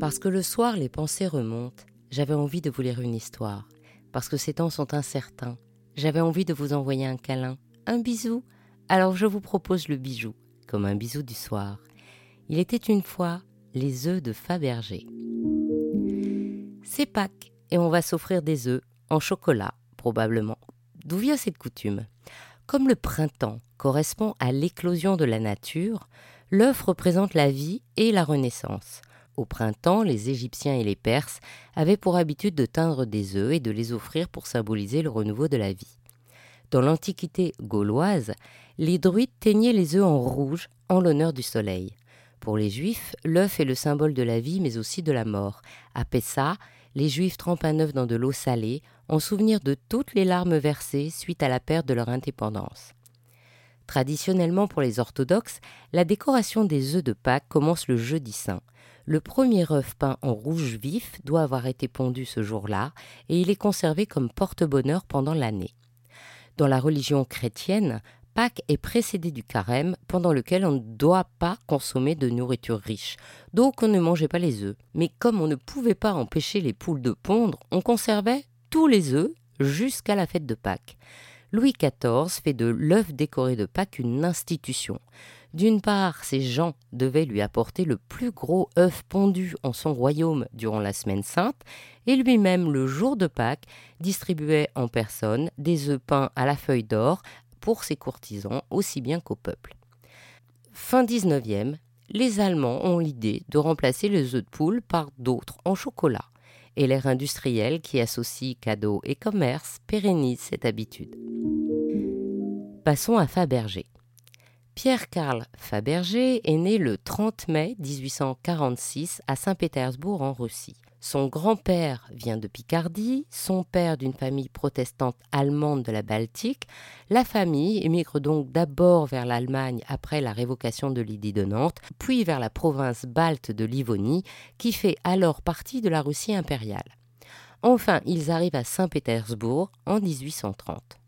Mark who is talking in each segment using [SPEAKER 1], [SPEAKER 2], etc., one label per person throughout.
[SPEAKER 1] Parce que le soir, les pensées remontent, j'avais envie de vous lire une histoire. Parce que ces temps sont incertains, j'avais envie de vous envoyer un câlin, un bisou. Alors je vous propose le bijou, comme un bisou du soir. Il était une fois les œufs de Fabergé. C'est Pâques et on va s'offrir des œufs en chocolat, probablement. D'où vient cette coutume? Comme le printemps correspond à l'éclosion de la nature, l'œuf représente la vie et la renaissance. Au printemps, les Égyptiens et les Perses avaient pour habitude de teindre des œufs et de les offrir pour symboliser le renouveau de la vie. Dans l'Antiquité gauloise, les druides teignaient les œufs en rouge en l'honneur du soleil. Pour les Juifs, l'œuf est le symbole de la vie mais aussi de la mort. À Pessa, les Juifs trempent un œuf dans de l'eau salée en souvenir de toutes les larmes versées suite à la perte de leur indépendance. Traditionnellement pour les orthodoxes, la décoration des œufs de Pâques commence le jeudi saint. Le premier œuf peint en rouge vif doit avoir été pondu ce jour-là et il est conservé comme porte-bonheur pendant l'année. Dans la religion chrétienne, Pâques est précédé du carême pendant lequel on ne doit pas consommer de nourriture riche. Donc on ne mangeait pas les œufs. Mais comme on ne pouvait pas empêcher les poules de pondre, on conservait tous les œufs jusqu'à la fête de Pâques. Louis XIV fait de l'œuf décoré de Pâques une institution. D'une part, ses gens devaient lui apporter le plus gros œuf pondu en son royaume durant la semaine sainte, et lui-même, le jour de Pâques, distribuait en personne des œufs peints à la feuille d'or pour ses courtisans aussi bien qu'au peuple. Fin 19e, les Allemands ont l'idée de remplacer les œufs de poule par d'autres en chocolat, et l'ère industrielle qui associe cadeaux et commerce pérennise cette habitude. Passons à Fabergé. Pierre-Karl Fabergé est né le 30 mai 1846 à Saint-Pétersbourg en Russie. Son grand-père vient de Picardie, son père d'une famille protestante allemande de la Baltique. La famille émigre donc d'abord vers l'Allemagne après la révocation de l'idée de Nantes, puis vers la province balte de Livonie, qui fait alors partie de la Russie impériale. Enfin, ils arrivent à Saint-Pétersbourg en 1830.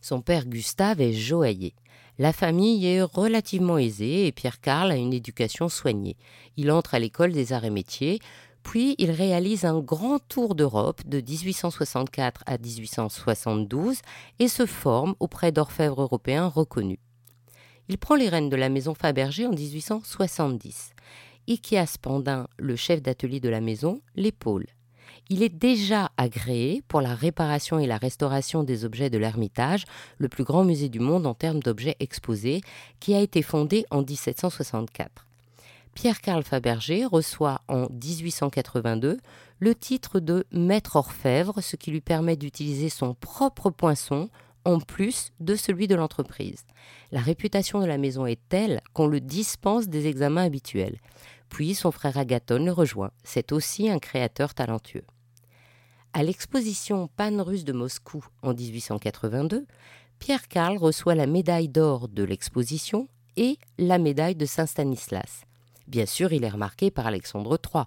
[SPEAKER 1] Son père Gustave est joaillier. La famille est relativement aisée et Pierre Carl a une éducation soignée. Il entre à l'école des arts et métiers, puis il réalise un grand tour d'Europe de 1864 à 1872 et se forme auprès d'orfèvres européens reconnus. Il prend les rênes de la maison Fabergé en 1870. Ikea Spandin, le chef d'atelier de la maison, l'épaule. Il est déjà agréé pour la réparation et la restauration des objets de l'Ermitage, le plus grand musée du monde en termes d'objets exposés, qui a été fondé en 1764. Pierre-Carl Fabergé reçoit en 1882 le titre de maître orfèvre, ce qui lui permet d'utiliser son propre poinçon en plus de celui de l'entreprise. La réputation de la maison est telle qu'on le dispense des examens habituels. Puis son frère Agathon le rejoint. C'est aussi un créateur talentueux. À l'exposition pan-russe de Moscou en 1882, Pierre Karl reçoit la médaille d'or de l'exposition et la médaille de Saint-Stanislas. Bien sûr, il est remarqué par Alexandre III,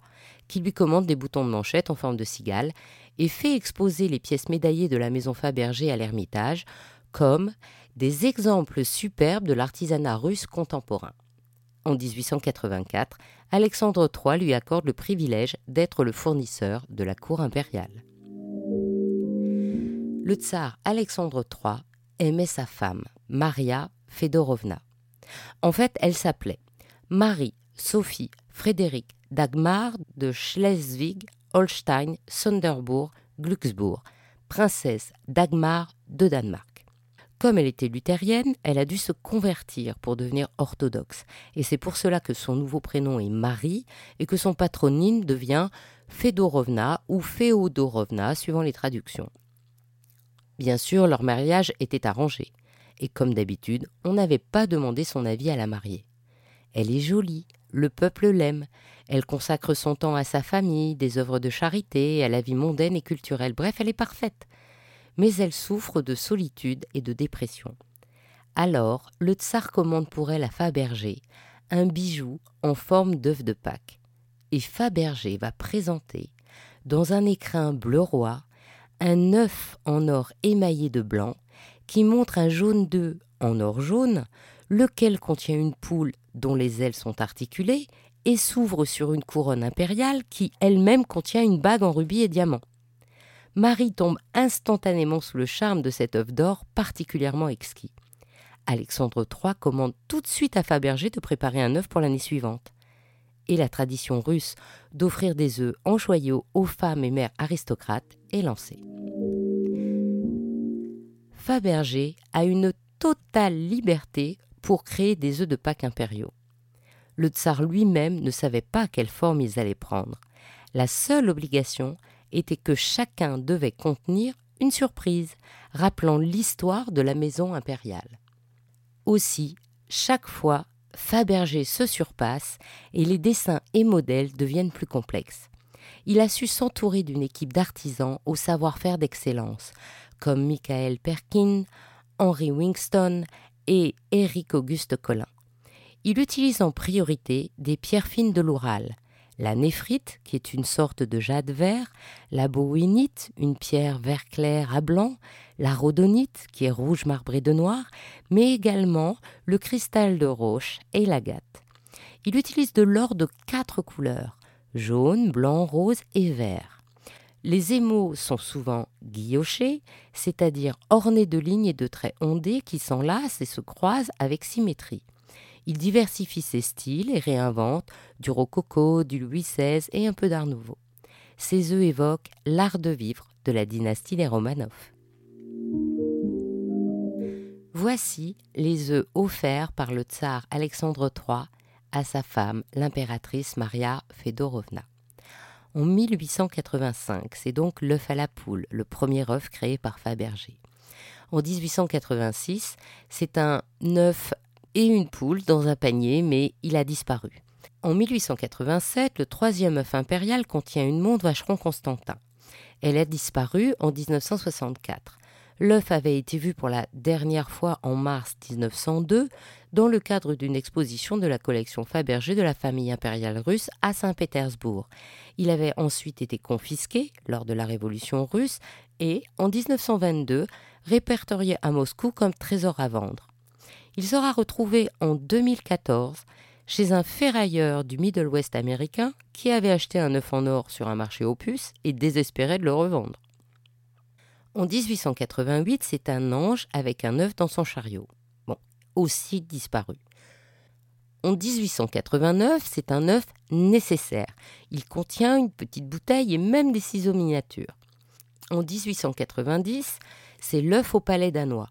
[SPEAKER 1] qui lui commande des boutons de manchette en forme de cigale et fait exposer les pièces médaillées de la maison Fabergé à l'Ermitage comme des exemples superbes de l'artisanat russe contemporain. En 1884, Alexandre III lui accorde le privilège d'être le fournisseur de la cour impériale le tsar Alexandre III aimait sa femme, Maria Fedorovna. En fait, elle s'appelait Marie Sophie Frédéric Dagmar de Schleswig, Holstein, Sonderbourg, Glücksbourg, princesse Dagmar de Danemark. Comme elle était luthérienne, elle a dû se convertir pour devenir orthodoxe. Et c'est pour cela que son nouveau prénom est Marie et que son patronyme devient Fedorovna ou Féodorovna suivant les traductions. Bien sûr, leur mariage était arrangé, et comme d'habitude, on n'avait pas demandé son avis à la mariée. Elle est jolie, le peuple l'aime, elle consacre son temps à sa famille, des œuvres de charité, à la vie mondaine et culturelle, bref, elle est parfaite. Mais elle souffre de solitude et de dépression. Alors, le tsar commande pour elle à Fabergé un bijou en forme d'œuf de Pâques. Et Fabergé va présenter, dans un écrin bleu roi, un œuf en or émaillé de blanc qui montre un jaune d'œuf en or jaune, lequel contient une poule dont les ailes sont articulées et s'ouvre sur une couronne impériale qui elle-même contient une bague en rubis et diamants. Marie tombe instantanément sous le charme de cette œuvre d'or particulièrement exquis. Alexandre III commande tout de suite à Fabergé de préparer un œuf pour l'année suivante. Et la tradition russe d'offrir des œufs en joyaux aux femmes et mères aristocrates est lancée. Fabergé a une totale liberté pour créer des œufs de Pâques impériaux. Le tsar lui-même ne savait pas quelle forme ils allaient prendre. La seule obligation était que chacun devait contenir une surprise, rappelant l'histoire de la maison impériale. Aussi, chaque fois, Fabergé se surpasse et les dessins et modèles deviennent plus complexes. Il a su s'entourer d'une équipe d'artisans au savoir-faire d'excellence, comme Michael Perkin, Henry Winston et Éric Auguste Collin. Il utilise en priorité des pierres fines de l'Oural, la néphrite, qui est une sorte de jade vert, la bowinite, une pierre vert clair à blanc, la rhodonite, qui est rouge marbré de noir, mais également le cristal de roche et l'agate. Il utilise de l'or de quatre couleurs jaune, blanc, rose et vert. Les émaux sont souvent guillochés, c'est-à-dire ornés de lignes et de traits ondés qui s'enlacent et se croisent avec symétrie. Il diversifie ses styles et réinvente du rococo, du Louis XVI et un peu d'art nouveau. Ses œufs évoquent l'art de vivre de la dynastie des Romanov. Voici les œufs offerts par le tsar Alexandre III à sa femme, l'impératrice Maria Fedorovna. En 1885, c'est donc l'œuf à la poule, le premier œuf créé par Fabergé. En 1886, c'est un œuf et une poule dans un panier, mais il a disparu. En 1887, le troisième œuf impérial contient une montre vacheron Constantin. Elle a disparu en 1964. L'œuf avait été vu pour la dernière fois en mars 1902 dans le cadre d'une exposition de la collection Fabergé de la famille impériale russe à Saint-Pétersbourg. Il avait ensuite été confisqué lors de la Révolution russe et, en 1922, répertorié à Moscou comme trésor à vendre. Il sera retrouvé en 2014 chez un ferrailleur du Middle West américain qui avait acheté un œuf en or sur un marché opus et désespérait de le revendre. En 1888, c'est un ange avec un œuf dans son chariot. Bon, aussi disparu. En 1889, c'est un œuf nécessaire. Il contient une petite bouteille et même des ciseaux miniatures. En 1890, c'est l'œuf au palais danois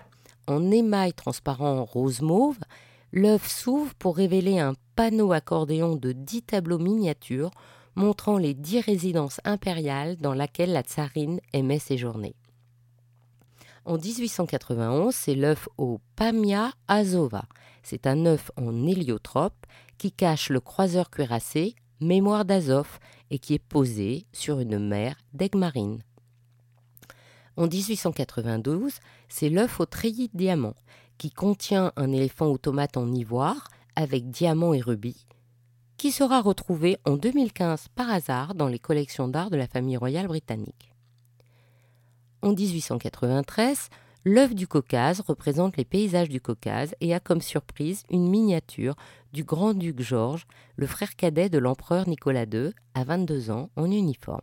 [SPEAKER 1] en émail transparent rose mauve, l'œuf s'ouvre pour révéler un panneau accordéon de dix tableaux miniatures montrant les dix résidences impériales dans lesquelles la tsarine aimait séjourner. En 1891, c'est l'œuf au Pamia Azova. C'est un œuf en héliotrope qui cache le croiseur cuirassé, mémoire d'Azov, et qui est posé sur une mer d'aigle marine. En 1892, c'est l'œuf au treillis de diamant, qui contient un éléphant automate en ivoire avec diamant et rubis, qui sera retrouvé en 2015 par hasard dans les collections d'art de la famille royale britannique. En 1893, l'œuf du Caucase représente les paysages du Caucase et a comme surprise une miniature du grand-duc Georges, le frère cadet de l'empereur Nicolas II, à 22 ans, en uniforme.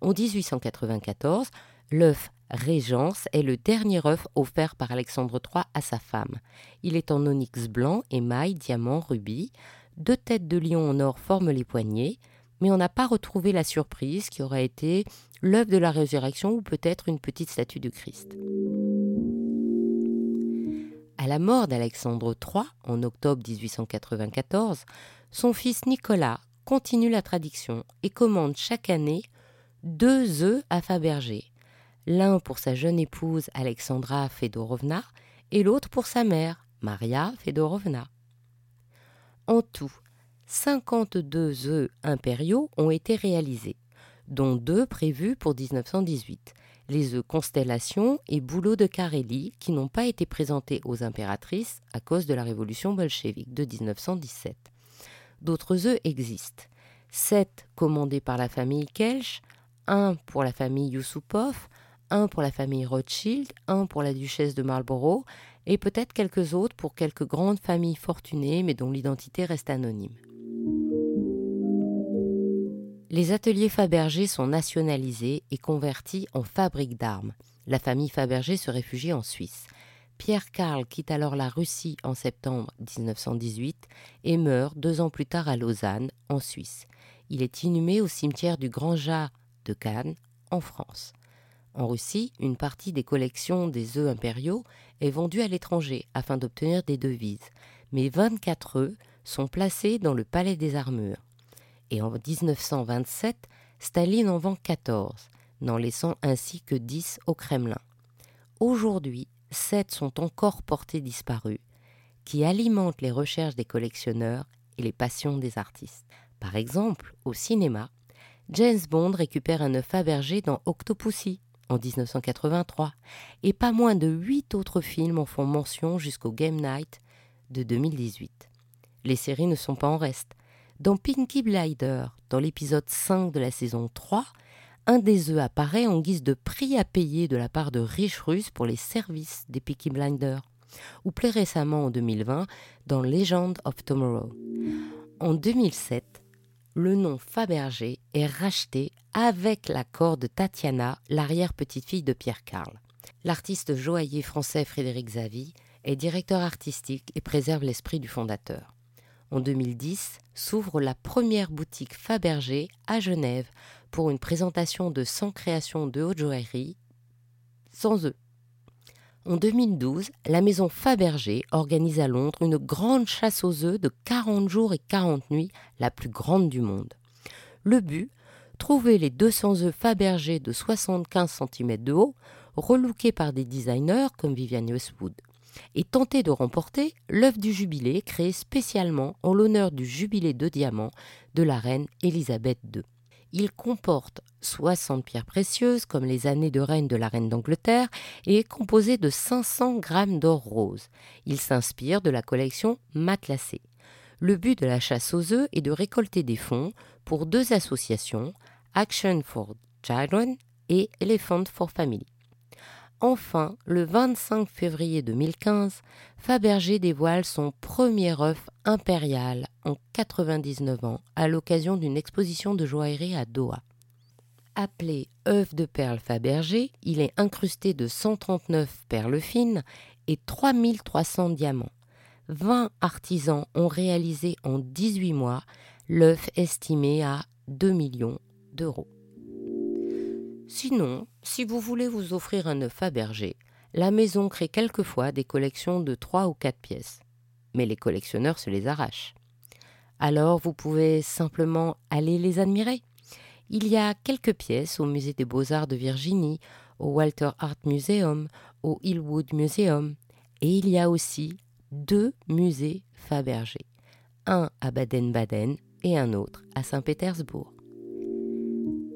[SPEAKER 1] En 1894, L'œuf Régence est le dernier œuf offert par Alexandre III à sa femme. Il est en onyx blanc, émail, diamant, rubis. Deux têtes de lion en or forment les poignets, mais on n'a pas retrouvé la surprise qui aurait été l'œuf de la résurrection ou peut-être une petite statue du Christ. À la mort d'Alexandre III en octobre 1894, son fils Nicolas continue la tradition et commande chaque année deux œufs à Fabergé l'un pour sa jeune épouse Alexandra Fedorovna et l'autre pour sa mère, Maria Fedorovna. En tout, 52 œufs impériaux ont été réalisés, dont deux prévus pour 1918, les œufs Constellation et Boulot de Kareli, qui n'ont pas été présentés aux impératrices à cause de la révolution bolchevique de 1917. D'autres œufs existent. Sept commandés par la famille Kelch, un pour la famille Yusupov, un pour la famille Rothschild, un pour la duchesse de Marlborough, et peut-être quelques autres pour quelques grandes familles fortunées mais dont l'identité reste anonyme. Les ateliers Fabergé sont nationalisés et convertis en fabriques d'armes. La famille Fabergé se réfugie en Suisse. Pierre Karl quitte alors la Russie en septembre 1918 et meurt deux ans plus tard à Lausanne, en Suisse. Il est inhumé au cimetière du Grand Jas de Cannes, en France. En Russie, une partie des collections des œufs impériaux est vendue à l'étranger afin d'obtenir des devises, mais 24 œufs sont placés dans le Palais des Armures. Et en 1927, Staline en vend 14, n'en laissant ainsi que 10 au Kremlin. Aujourd'hui, 7 sont encore portés disparus, qui alimentent les recherches des collectionneurs et les passions des artistes. Par exemple, au cinéma, James Bond récupère un œuf Fabergé dans Octopussy en 1983, et pas moins de huit autres films en font mention jusqu'au Game Night de 2018. Les séries ne sont pas en reste. Dans Pinky Blider, dans l'épisode 5 de la saison 3, un des œufs apparaît en guise de prix à payer de la part de riches russes pour les services des Pinky Blinders, ou plus récemment en 2020 dans Legend of Tomorrow. En 2007, le nom Fabergé est racheté avec l'accord de Tatiana, l'arrière-petite-fille de Pierre Carl. L'artiste joaillier français Frédéric Zavy est directeur artistique et préserve l'esprit du fondateur. En 2010, s'ouvre la première boutique Fabergé à Genève pour une présentation de 100 créations de haute joaillerie sans eux. En 2012, la maison Fabergé organise à Londres une grande chasse aux œufs de 40 jours et 40 nuits, la plus grande du monde. Le but Trouver les 200 œufs Fabergé de 75 cm de haut, relookés par des designers comme Vivienne Westwood, et tenter de remporter l'œuf du jubilé créé spécialement en l'honneur du jubilé de diamant de la reine Élisabeth II. Il comporte 60 pierres précieuses, comme les années de règne de la reine d'Angleterre, et est composé de 500 grammes d'or rose. Il s'inspire de la collection Matelassé. Le but de la chasse aux œufs est de récolter des fonds pour deux associations, Action for Children et Elephant for Family. Enfin, le 25 février 2015, Fabergé dévoile son premier œuf impérial en 99 ans à l'occasion d'une exposition de joaillerie à Doha. Appelé œuf de perles Fabergé, il est incrusté de 139 perles fines et 3300 diamants. 20 artisans ont réalisé en 18 mois l'œuf estimé à 2 millions d'euros. Sinon, si vous voulez vous offrir un œuf Fabergé, la maison crée quelquefois des collections de 3 ou 4 pièces. Mais les collectionneurs se les arrachent. Alors vous pouvez simplement aller les admirer. Il y a quelques pièces au Musée des Beaux-Arts de Virginie, au Walter Art Museum, au Hillwood Museum. Et il y a aussi deux musées Fabergé. Un à Baden-Baden et un autre à Saint-Pétersbourg.